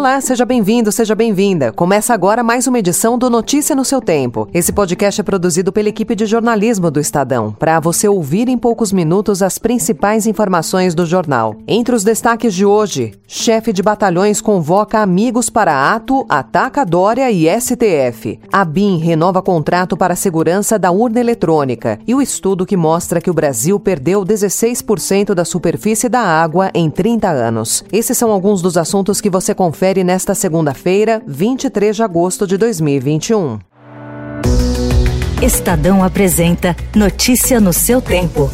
Olá, seja bem-vindo, seja bem-vinda. Começa agora mais uma edição do Notícia no seu Tempo. Esse podcast é produzido pela equipe de jornalismo do Estadão, para você ouvir em poucos minutos as principais informações do jornal. Entre os destaques de hoje, chefe de batalhões convoca amigos para ato, ataca Dória e STF. A BIM renova contrato para a segurança da urna eletrônica e o estudo que mostra que o Brasil perdeu 16% da superfície da água em 30 anos. Esses são alguns dos assuntos que você confere confere nesta segunda-feira, 23 de agosto de 2021. Estadão apresenta Notícia no seu tempo.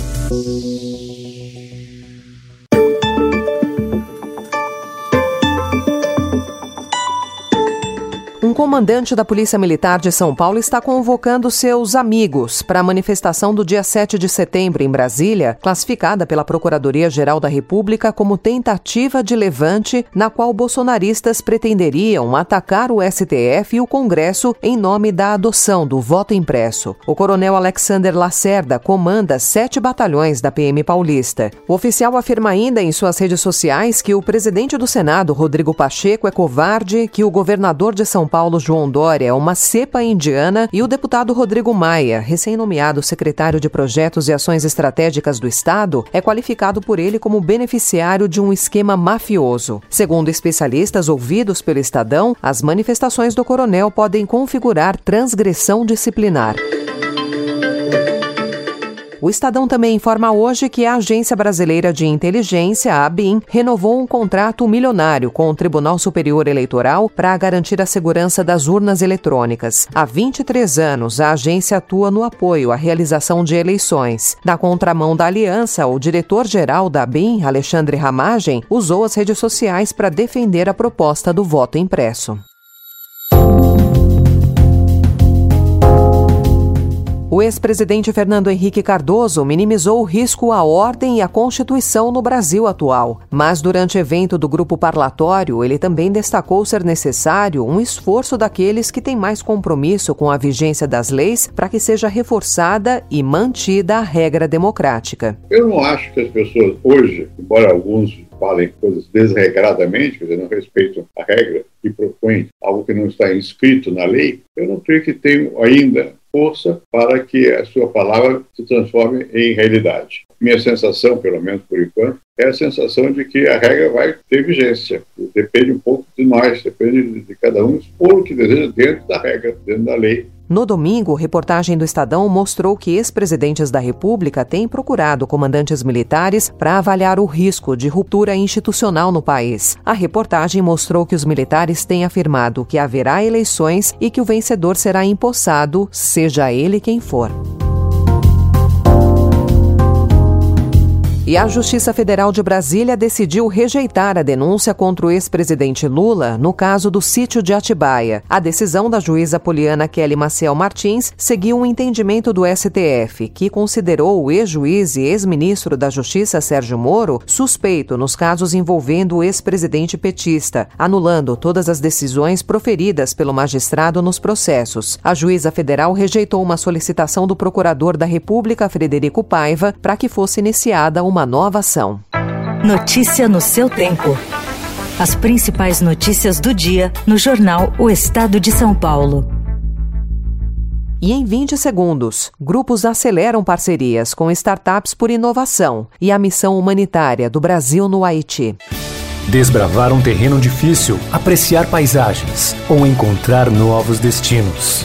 Comandante da Polícia Militar de São Paulo está convocando seus amigos para a manifestação do dia 7 de setembro em Brasília, classificada pela Procuradoria-Geral da República como tentativa de levante, na qual bolsonaristas pretenderiam atacar o STF e o Congresso em nome da adoção do voto impresso. O coronel Alexander Lacerda comanda sete batalhões da PM paulista. O oficial afirma ainda em suas redes sociais que o presidente do Senado, Rodrigo Pacheco, é covarde, que o governador de São Paulo, Paulo João Dória, uma cepa indiana, e o deputado Rodrigo Maia, recém-nomeado secretário de Projetos e Ações Estratégicas do Estado, é qualificado por ele como beneficiário de um esquema mafioso. Segundo especialistas ouvidos pelo Estadão, as manifestações do coronel podem configurar transgressão disciplinar. O Estadão também informa hoje que a Agência Brasileira de Inteligência, a ABIN, renovou um contrato milionário com o Tribunal Superior Eleitoral para garantir a segurança das urnas eletrônicas. Há 23 anos, a agência atua no apoio à realização de eleições. Na contramão da aliança, o diretor-geral da ABIN, Alexandre Ramagem, usou as redes sociais para defender a proposta do voto impresso. O ex-presidente Fernando Henrique Cardoso minimizou o risco à ordem e à Constituição no Brasil atual. Mas durante evento do grupo parlatório, ele também destacou ser necessário um esforço daqueles que têm mais compromisso com a vigência das leis para que seja reforçada e mantida a regra democrática. Eu não acho que as pessoas hoje, embora alguns falem coisas desregradamente, quer dizer, não respeitam a regra e propõem algo que não está inscrito na lei, eu não creio que tenham ainda força para que a sua palavra se transforme em realidade. Minha sensação, pelo menos por enquanto, é a sensação de que a regra vai ter vigência. Depende um pouco de nós, depende de cada um expor o que deseja dentro da regra, dentro da lei. No domingo, reportagem do Estadão mostrou que ex-presidentes da República têm procurado comandantes militares para avaliar o risco de ruptura institucional no país. A reportagem mostrou que os militares têm afirmado que haverá eleições e que o vencedor será empossado, seja ele quem for. E a Justiça Federal de Brasília decidiu rejeitar a denúncia contra o ex-presidente Lula no caso do sítio de Atibaia. A decisão da juíza Poliana Kelly Maciel Martins seguiu um entendimento do STF, que considerou o ex-juiz e ex-ministro da Justiça Sérgio Moro suspeito nos casos envolvendo o ex-presidente petista, anulando todas as decisões proferidas pelo magistrado nos processos. A juíza federal rejeitou uma solicitação do procurador da República, Frederico Paiva, para que fosse iniciada uma uma nova ação. Notícia no seu tempo. As principais notícias do dia no jornal O Estado de São Paulo. E em 20 segundos, grupos aceleram parcerias com startups por inovação e a missão humanitária do Brasil no Haiti. Desbravar um terreno difícil, apreciar paisagens ou encontrar novos destinos.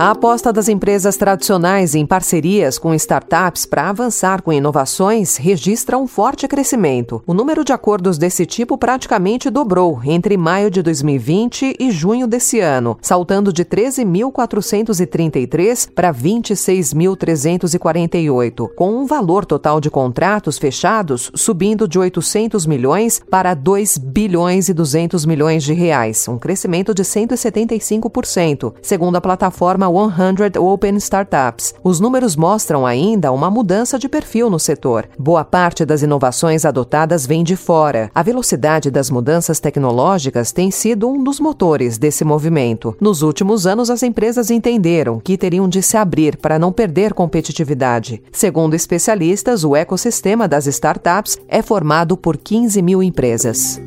A aposta das empresas tradicionais em parcerias com startups para avançar com inovações registra um forte crescimento. O número de acordos desse tipo praticamente dobrou entre maio de 2020 e junho desse ano, saltando de 13.433 para 26.348, com um valor total de contratos fechados subindo de 800 milhões para 2 bilhões e 200 milhões de reais, um crescimento de 175%, segundo a plataforma 100 Open Startups. Os números mostram ainda uma mudança de perfil no setor. Boa parte das inovações adotadas vem de fora. A velocidade das mudanças tecnológicas tem sido um dos motores desse movimento. Nos últimos anos, as empresas entenderam que teriam de se abrir para não perder competitividade. Segundo especialistas, o ecossistema das startups é formado por 15 mil empresas.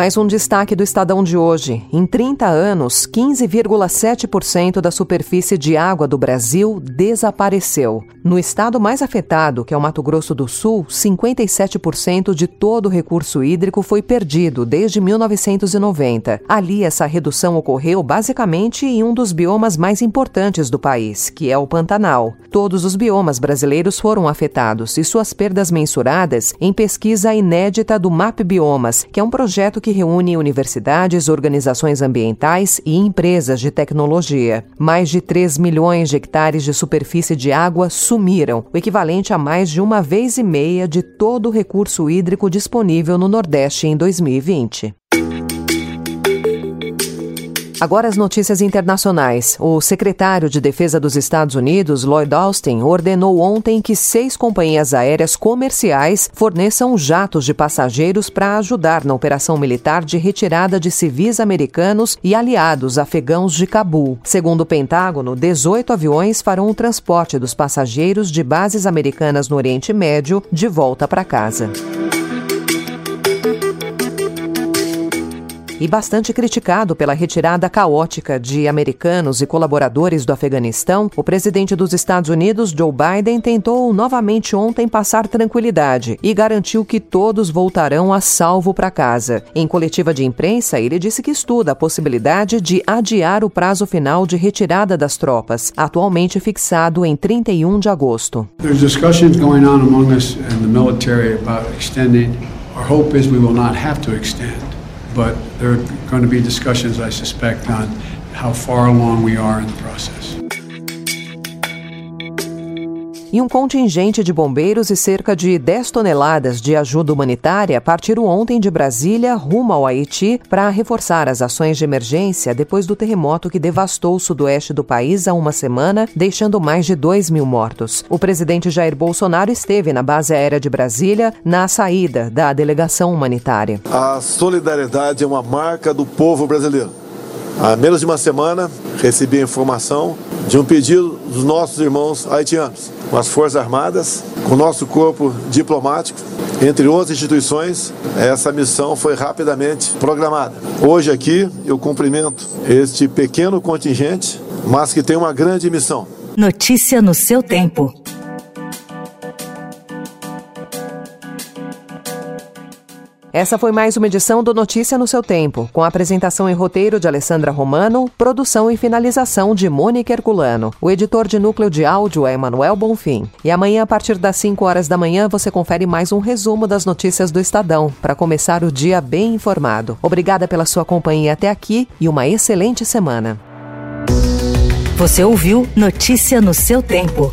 Mais um destaque do Estadão de hoje. Em 30 anos, 15,7% da superfície de água do Brasil desapareceu. No estado mais afetado, que é o Mato Grosso do Sul, 57% de todo o recurso hídrico foi perdido desde 1990. Ali, essa redução ocorreu basicamente em um dos biomas mais importantes do país, que é o Pantanal. Todos os biomas brasileiros foram afetados e suas perdas mensuradas em pesquisa inédita do MAP Biomas, que é um projeto que que reúne universidades, organizações ambientais e empresas de tecnologia. Mais de 3 milhões de hectares de superfície de água sumiram, o equivalente a mais de uma vez e meia de todo o recurso hídrico disponível no Nordeste em 2020. Agora as notícias internacionais. O secretário de Defesa dos Estados Unidos, Lloyd Austin, ordenou ontem que seis companhias aéreas comerciais forneçam jatos de passageiros para ajudar na operação militar de retirada de civis americanos e aliados afegãos de Cabul. Segundo o Pentágono, 18 aviões farão o transporte dos passageiros de bases americanas no Oriente Médio de volta para casa. E bastante criticado pela retirada caótica de americanos e colaboradores do Afeganistão, o presidente dos Estados Unidos, Joe Biden, tentou novamente ontem passar tranquilidade e garantiu que todos voltarão a salvo para casa. Em coletiva de imprensa, ele disse que estuda a possibilidade de adiar o prazo final de retirada das tropas, atualmente fixado em 31 de agosto. Our hope is we will not have to extend. But there are going to be discussions, I suspect, on how far along we are in the process. E um contingente de bombeiros e cerca de 10 toneladas de ajuda humanitária partiram ontem de Brasília rumo ao Haiti para reforçar as ações de emergência depois do terremoto que devastou o sudoeste do país há uma semana, deixando mais de 2 mil mortos. O presidente Jair Bolsonaro esteve na base aérea de Brasília na saída da delegação humanitária. A solidariedade é uma marca do povo brasileiro. Há menos de uma semana, recebi a informação de um pedido dos nossos irmãos haitianos, com as Forças Armadas, com o nosso corpo diplomático, entre outras instituições, essa missão foi rapidamente programada. Hoje aqui eu cumprimento este pequeno contingente, mas que tem uma grande missão. Notícia no seu tempo. Essa foi mais uma edição do Notícia no seu tempo, com apresentação e roteiro de Alessandra Romano, produção e finalização de Mônica Herculano. O editor de núcleo de áudio é Emanuel Bonfim. E amanhã, a partir das 5 horas da manhã, você confere mais um resumo das notícias do Estadão, para começar o dia bem informado. Obrigada pela sua companhia até aqui e uma excelente semana. Você ouviu Notícia no seu tempo.